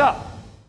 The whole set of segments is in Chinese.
的，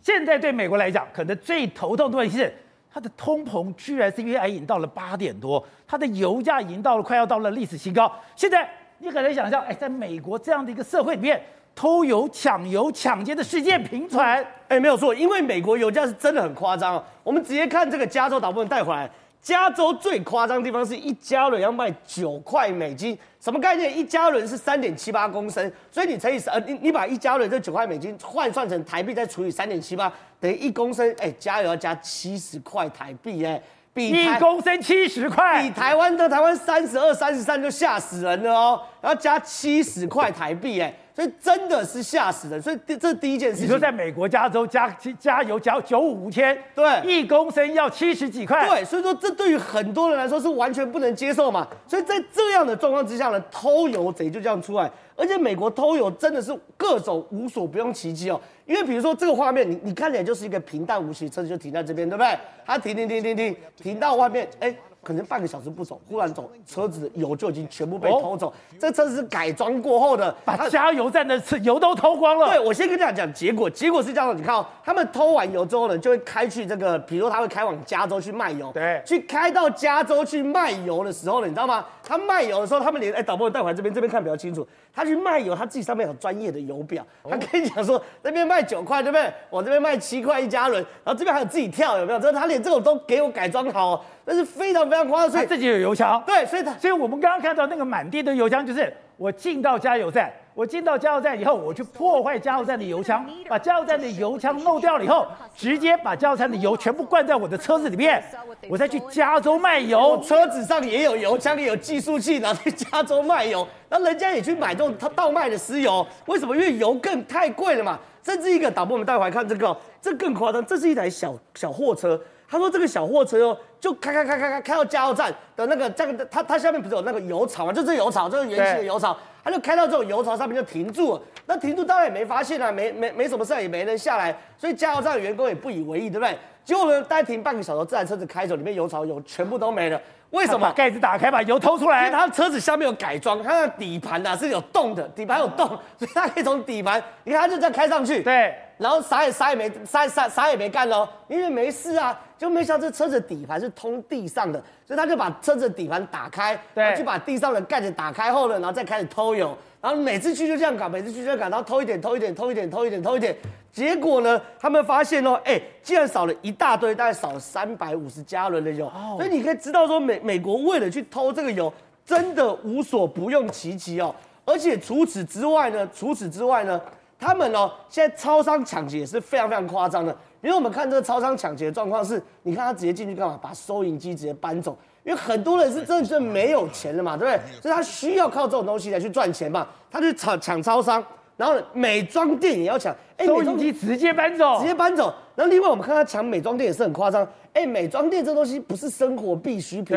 现在对美国来讲，可能最头痛的问题是，它的通膨居然 CPI 已经到了八点多，它的油价已经到了快要到了历史新高。现在你可能想象，哎，在美国这样的一个社会里面，偷油、抢油、抢劫的事件频传。哎，没有错，因为美国油价是真的很夸张。我们直接看这个加州导播带回来。加州最夸张的地方是一加仑要卖九块美金，什么概念？一加仑是三点七八公升，所以你乘以呃，你你把一加仑这九块美金换算成台币，再除以三点七八，等于一公升，哎，加油要加七十块台币，哎，比一公升七十块，比台湾的台湾三十二、三十三就吓死人了哦，然后加七十块台币，哎。所以真的是吓死人，所以这是第一件事情。你说在美国加州加加油加九五千，对，一公升要七十几块，对，所以说这对于很多人来说是完全不能接受嘛。所以在这样的状况之下呢，偷油贼就这样出来，而且美国偷油真的是各种无所不用其极哦。因为比如说这个画面，你你看起来就是一个平淡无奇，车子就停在这边，对不对？它停停停停停停到外面，哎。可能半个小时不走，忽然走，车子的油就已经全部被偷走。哦、这车子是改装过后的，把加油站的车油都偷光了。对，我先跟大家讲结果，结果是这样的，你看哦，他们偷完油之后呢，就会开去这个，比如说他会开往加州去卖油。对，去开到加州去卖油的时候呢，你知道吗？他卖油的时候，他们连哎，导播带回来这边，这边看比较清楚。他去卖油，他自己上面有专业的油表，他跟你讲说，那边卖九块，对不对？我这边卖七块一加仑，然后这边还有自己跳，有没有？这他连这种都给我改装好，那是非常非常夸张。所以自己有油枪，对，所以他，所以我们刚刚看到那个满地的油枪，就是我进到加油站。我进到加油站以后，我去破坏加油站的油枪，把加油站的油枪漏掉了以后，直接把加油站的油全部灌在我的车子里面，我再去加州卖油。车子上也有油枪，也有计数器，拿去加州卖油。那人家也去买这种他倒卖的石油，为什么？因为油更太贵了嘛。甚至一个导播，我们带回来看这个，这更夸张，这是一台小小货车。他说这个小货车哦，就开开开开开开到加油站的那个这个，它它下面不是有那个油槽嘛？就是油槽，就是圆形的油槽。他就开到这种油槽上面就停住了，那停住当然也没发现啊，没没没什么事，也没人下来，所以加油站的员工也不以为意，对不对？结果呢，大概停半个小时，这台车子开走，里面油槽油全部都没了。为什么？把盖子打开，把油偷出来。因为他车子下面有改装，它的底盘呐是有洞的，底盘有洞，所以他可以从底盘，你看他就这样开上去。对。然后啥也啥也没啥啥啥也没干喽，因为没事啊，就没想到这车子底盘是通地上的，所以他就把车子底盘打开，对，去把地上的盖子打开后呢，然后再开始偷油，然后每次去就这样搞，每次去就这样搞，然后偷一点偷一点偷一点偷一点偷一点，结果呢，他们发现哦，哎，竟然少了一大堆，大概少了三百五十加仑的油，所以你可以知道说美美国为了去偷这个油，真的无所不用其极哦，而且除此之外呢，除此之外呢。他们哦，现在超商抢劫也是非常非常夸张的。因为我们看这个超商抢劫的状况是，你看他直接进去干嘛？把收银机直接搬走。因为很多人是真的是没有钱了嘛，对不对？所以他需要靠这种东西来去赚钱嘛。他去抢抢超商，然后美妆店也要抢，哎，收银机直接搬走，直接搬走。然后另外我们看他抢美妆店也是很夸张，哎，美妆店这东西不是生活必需品，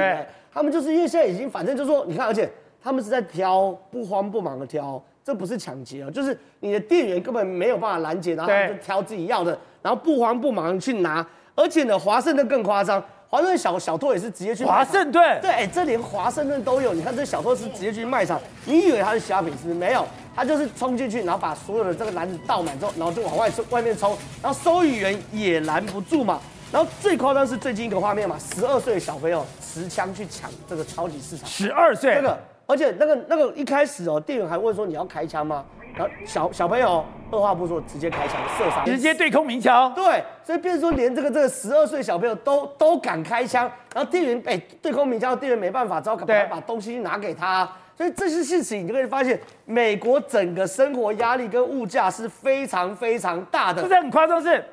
他们就是因为现在已经反正就是说，你看，而且他们是在挑，不慌不忙的挑。这不是抢劫哦，就是你的店员根本没有办法拦截，然后就挑自己要的，然后不慌不忙去拿。而且呢，华盛顿更夸张，华盛顿小小偷也是直接去华盛顿，对，哎，这连华盛顿都有。你看这小偷是直接去卖场，你以为他是虾饼是不是？没有，他就是冲进去，然后把所有的这个篮子倒满之后，然后就往外外面冲，然后收银员也拦不住嘛。然后最夸张是最近一个画面嘛，十二岁的小朋友持枪去抢这个超级市场，十二岁，这个。而且那个那个一开始哦，店员还问说，你要开枪吗？然后小小朋友二话不说直接开枪射杀，直接对空鸣枪。对，所以变成说连这个这个十二岁小朋友都都敢开枪，然后店员哎对空鸣枪，店员没办法，只好赶快把东西拿给他。所以这些事情你就可以发现，美国整个生活压力跟物价是非常非常大的。不是很夸张，是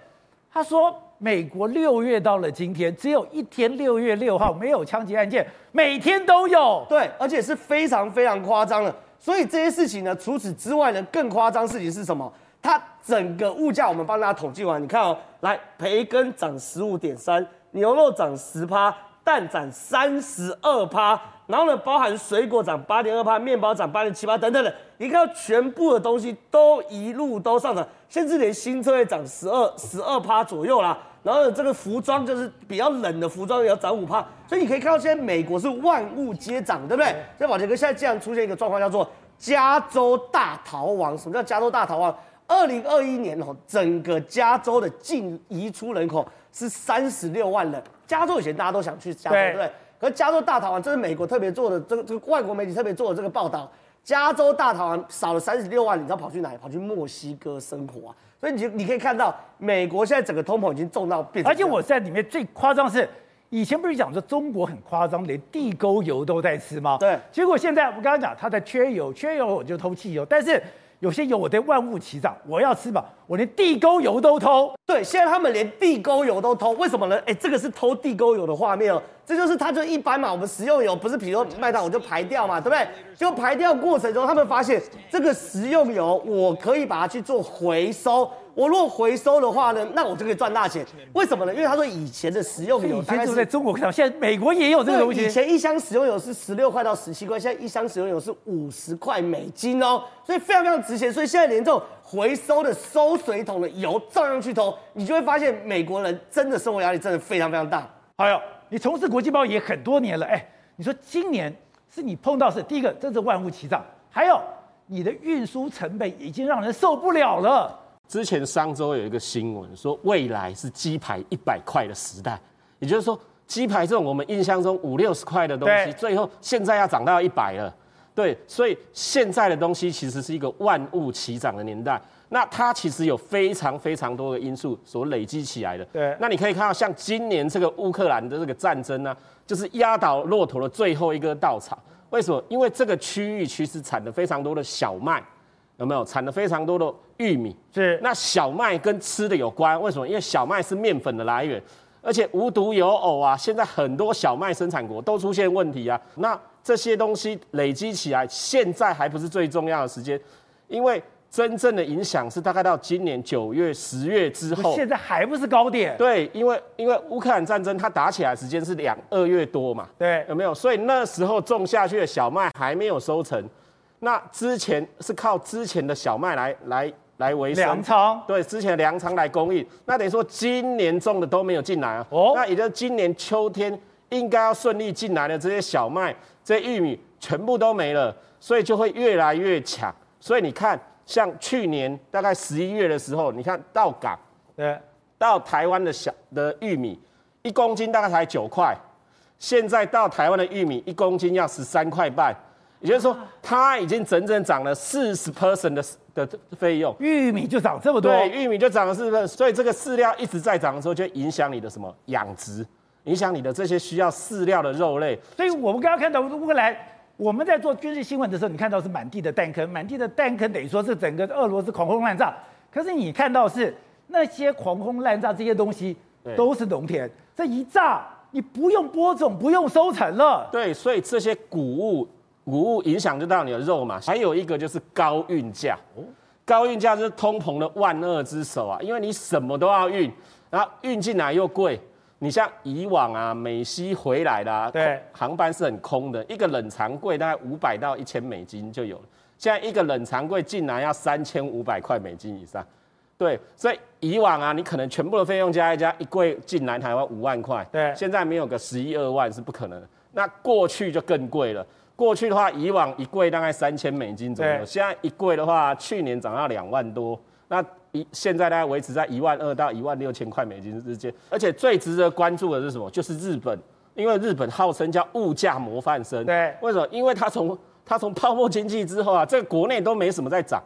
他说。美国六月到了今天，只有一天六月六号没有枪击案件，每天都有。对，而且是非常非常夸张的。所以这些事情呢，除此之外呢，更夸张事情是什么？它整个物价我们帮大家统计完，你看哦，来，培根涨十五点三，牛肉涨十趴，蛋涨三十二趴，然后呢，包含水果涨八点二趴，面包涨八点七趴等等的，你看到全部的东西都一路都上涨，甚至连新车也涨十二十二趴左右啦。然后这个服装就是比较冷的服装也要涨五趴，所以你可以看到现在美国是万物皆涨，对不对？所以宝杰哥现在竟然出现一个状况，叫做加州大逃亡。什么叫加州大逃亡？二零二一年哦，整个加州的净移出人口是三十六万人。加州以前大家都想去加州，对，对不对？可是加州大逃亡，这是美国特别做的，这个这个外国媒体特别做的这个报道。加州大逃亡少了三十六万，你知道跑去哪里？跑去墨西哥生活啊！所以你你可以看到，美国现在整个通膨已经重到变。而且我在里面最夸张是，以前不是讲说中国很夸张，连地沟油都在吃吗？对。结果现在我刚刚讲，它在缺油，缺油我就偷汽油，但是。有些油我得万物齐涨，我要吃饱，我连地沟油都偷。对，现在他们连地沟油都偷，为什么呢？哎，这个是偷地沟油的画面哦，这就是它就一般嘛，我们食用油不是，比如说麦当我就排掉嘛，对不对？就排掉过程中，他们发现这个食用油，我可以把它去做回收。我如果回收的话呢，那我就可以赚大钱。为什么呢？因为他说以前的食用油，以前就在中国看到，现在美国也有这个东西。以前一箱食用油是十六块到十七块，现在一箱食用油是五十块美金哦，所以非常非常值钱。所以现在连这种回收的收水桶的油照样去偷，你就会发现美国人真的生活压力真的非常非常大。还有，你从事国际贸易也很多年了，哎，你说今年是你碰到是第一个，真是万物齐涨，还有你的运输成本已经让人受不了了。之前商周有一个新闻说，未来是鸡排一百块的时代，也就是说，鸡排这种我们印象中五六十块的东西，最后现在要涨到一百了。对，所以现在的东西其实是一个万物齐涨的年代。那它其实有非常非常多的因素所累积起来的。对，那你可以看到，像今年这个乌克兰的这个战争呢，就是压倒骆驼的最后一根稻草。为什么？因为这个区域其实产了非常多的小麦。有没有产了非常多的玉米？是。那小麦跟吃的有关，为什么？因为小麦是面粉的来源，而且无独有偶啊，现在很多小麦生产国都出现问题啊。那这些东西累积起来，现在还不是最重要的时间，因为真正的影响是大概到今年九月、十月之后。现在还不是高点。对，因为因为乌克兰战争它打起来时间是两二月多嘛。对，有没有？所以那时候种下去的小麦还没有收成。那之前是靠之前的小麦来来来维生，粮仓对，之前的粮仓来供应。那等于说今年种的都没有进来啊。哦，那也就是今年秋天应该要顺利进来的这些小麦、这些玉米全部都没了，所以就会越来越抢。所以你看，像去年大概十一月的时候，你看到港，对，到台湾的小的玉米一公斤大概才九块，现在到台湾的玉米一公斤要十三块半。也就是说，它已经整整涨了四十 percent 的的费用，玉米就涨这么多，对，玉米就涨了四十 percent，所以这个饲料一直在涨的时候，就影响你的什么养殖，影响你的这些需要饲料的肉类。所以我们刚刚看到乌克兰，我们在做军事新闻的时候，你看到是满地的弹坑，满地的弹坑等于说是整个俄罗斯狂轰滥炸。可是你看到是那些狂轰滥炸这些东西都是农田，这一炸你不用播种，不用收成了。对，所以这些谷物。谷物影响就到你的肉嘛，还有一个就是高运价，高运价就是通膨的万恶之首啊，因为你什么都要运，然后运进来又贵，你像以往啊，美西回来啦啊，对，航班是很空的，一个冷藏柜大概五百到一千美金就有了，现在一个冷藏柜进来要三千五百块美金以上，对，所以以往啊，你可能全部的费用加一加，一柜进来台湾五万块，对，现在没有个十一二万是不可能的，那过去就更贵了。过去的话，以往一柜大概三千美金左右，现在一柜的话，去年涨到两万多，那一现在大概维持在一万二到一万六千块美金之间。而且最值得关注的是什么？就是日本，因为日本号称叫物价模范生。对，为什么？因为它从它从泡沫经济之后啊，这个国内都没什么在涨，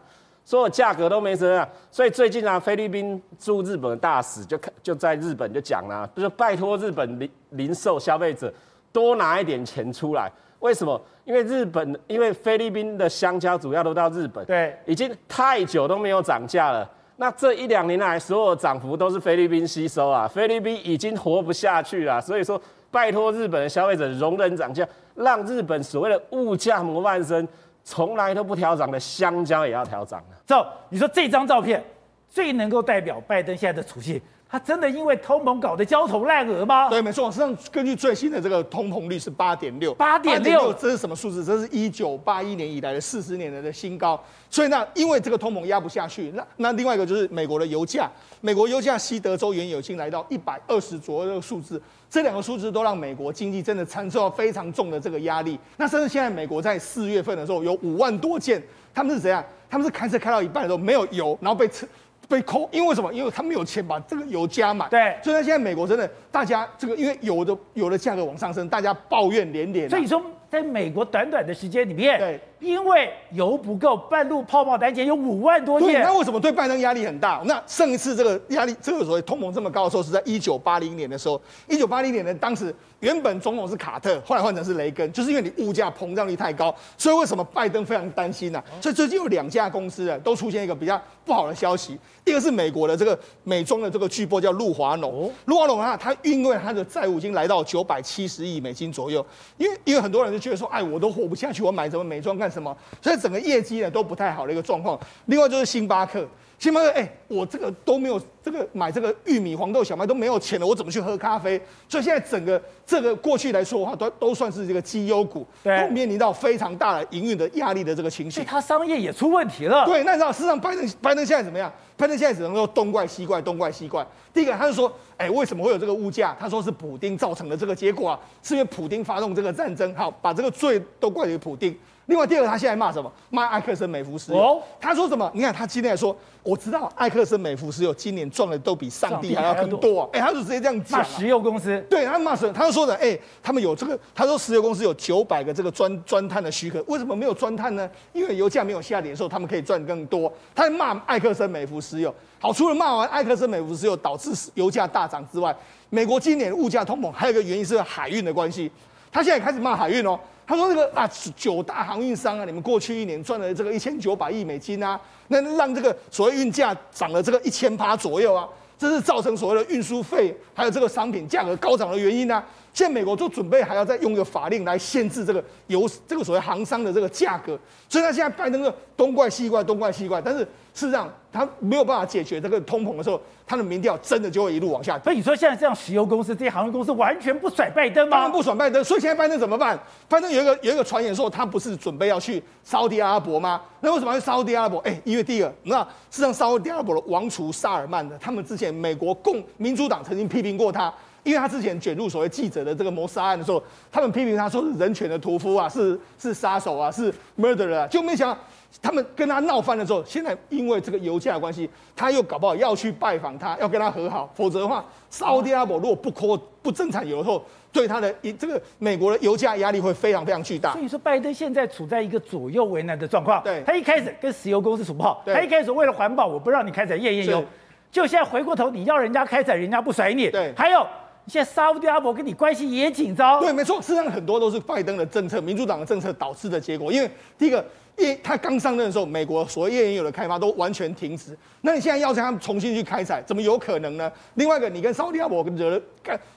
所有价格都没什么啊。所以最近啊，菲律宾驻日本的大使就就在日本就讲了，就是拜托日本零零售消费者多拿一点钱出来。为什么？因为日本，因为菲律宾的香蕉主要都到日本，对，已经太久都没有涨价了。那这一两年来，所有涨幅都是菲律宾吸收啊，菲律宾已经活不下去了。所以说，拜托日本的消费者容忍涨价，让日本所谓的物价模范生，从来都不调涨的香蕉也要调涨了。走，你说这张照片最能够代表拜登现在的处境？他真的因为通膨搞得焦头烂额吗？对，没错。实际上，根据最新的这个通膨率是八点六，八点六，这是什么数字？这是一九八一年以来的四十年来的新高。所以呢，因为这个通膨压不下去，那那另外一个就是美国的油价，美国油价西德州原油已经来到一百二十左右的数字，这两个数字都让美国经济真的承受到非常重的这个压力。那甚至现在美国在四月份的时候有五万多件。他们是怎样？他们是开车开到一半的时候没有油，然后被车被扣，因为为什么？因为他没有钱把这个油加满。对，所以呢，现在美国真的，大家这个因为油的油的价格往上升，大家抱怨连连。所以说，在美国短短的时间里面，对，因为油不够，半路泡沫单前有五万多亿。那为什么对拜登压力很大？那上一次这个压力，这个所谓通膨这么高的时候，是在一九八零年的时候。一九八零年的，当时原本总统是卡特，后来换成是雷根，就是因为你物价膨胀率太高，所以为什么拜登非常担心呢、啊？所以最近有两家公司啊，都出现一个比较不好的消息。一个是美国的这个美妆的这个巨波叫露华浓，露华浓啊，它因为它的债务已经来到九百七十亿美金左右，因为因为很多人就觉得说，哎，我都活不下去，我买什么美妆干干什么？所以整个业绩呢都不太好的一个状况。另外就是星巴克。星巴克，哎、欸，我这个都没有，这个买这个玉米、黄豆、小麦都没有钱了，我怎么去喝咖啡？所以现在整个这个过去来说的话，都都算是这个绩优股，对，都面临到非常大的营运的压力的这个情绪。所以它商业也出问题了。对，那你知道，事实上拜登拜登现在怎么样？拜登现在只能够东怪西怪，东怪西怪。第一个，他就说，哎、欸，为什么会有这个物价？他说是普丁造成的这个结果啊，是因为普丁发动这个战争，好，把这个罪都怪给普丁。另外第二个，他现在骂什么？骂艾克森美孚石油。哦，他说什么？你看他今天还说，我知道艾克森美孚石油今年赚的都比上帝还要更多啊！哎、欸，他就直接这样讲。骂石油公司。对，他骂什么？他就说的，哎、欸，他们有这个，他说石油公司有九百个这个钻钻探的许可，为什么没有钻探呢？因为油价没有下跌的时候，他们可以赚更多。他在骂艾克森美孚石油。好，除了骂完艾克森美孚石油导致油价大涨之外，美国今年物价通膨还有一个原因是海运的关系。他现在也开始骂海运哦。他说：“那个啊，九大航运商啊，你们过去一年赚了这个一千九百亿美金啊，那让这个所谓运价涨了这个一千趴左右啊，这是造成所谓的运输费还有这个商品价格高涨的原因啊。现在美国就准备还要再用一个法令来限制这个油这个所谓航商的这个价格，所以他现在拜登的东怪西怪，东怪西怪，但是。”事实上，他没有办法解决这个通膨的时候，他的民调真的就会一路往下。所以你说现在这样，石油公司这些航运公司完全不甩拜登吗？当然不甩拜登。所以现在拜登怎么办？拜登有一个有一个传言说，他不是准备要去沙乌地阿拉伯吗？那为什么要去沙乌地阿拉伯？哎，因为第二个，那事实上沙乌地阿拉伯的王储萨尔曼的，他们之前美国共民主党曾经批评过他，因为他之前卷入所谓记者的这个谋杀案的时候，他们批评他说是人权的屠夫啊，是是杀手啊，是 murderer 啊，就没想到。他们跟他闹翻的时候，现在因为这个油价的关系，他又搞不好要去拜访他，要跟他和好，否则的话，沙乌地阿拉伯如果不扩不增产油后，对他的这个美国的油价压力会非常非常巨大。所以说，拜登现在处在一个左右为难的状况。对，他一开始跟石油公司处不好，他一开始为了环保，我不让你开采页岩油，就现在回过头，你要人家开采，人家不甩你。对，还有现在沙乌地阿伯跟你关系也紧张。对，没错，事实上很多都是拜登的政策、民主党的政策导致的结果。因为第一个。因为他刚上任的时候，美国所谓页岩油的开发都完全停止。那你现在要让他们重新去开采，怎么有可能呢？另外一个，你跟沙乌地阿拉伯惹了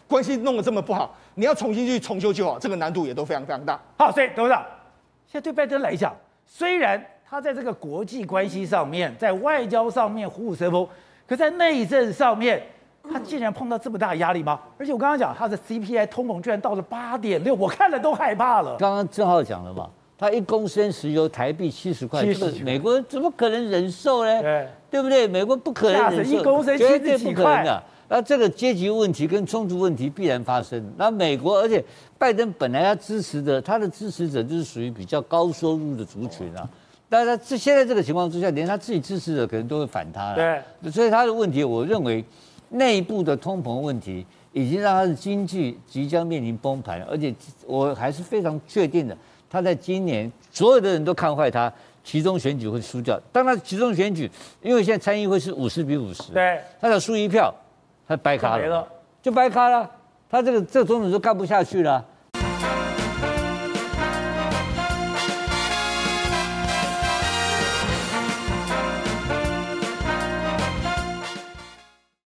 关系弄得这么不好，你要重新去重修就好，这个难度也都非常非常大。好，所以董事长，现在对拜登来讲，虽然他在这个国际关系上面，在外交上面虎虎生风，可在内政上面，他竟然碰到这么大的压力吗？而且我刚刚讲他的 CPI 通膨居然到了八点六，我看了都害怕了。刚刚正好讲了嘛。他一公升石油台币七十块，这个美国人怎么可能忍受呢？对，对不对？美国不可能忍受，一公升绝对不可能的。那这个阶级问题跟冲突问题必然发生。那美国，而且拜登本来他支持的，他的支持者就是属于比较高收入的族群啊。但是他这现在这个情况之下，连他自己支持者可能都会反他了。对，所以他的问题，我认为内部的通膨问题已经让他的经济即将面临崩盘，而且我还是非常确定的。他在今年，所有的人都看坏他，其中选举会输掉。当他其中选举，因为现在参议会是五十比五十，对，他要输一票，他掰卡了，就掰卡了。他这个这个总统就干不下去了。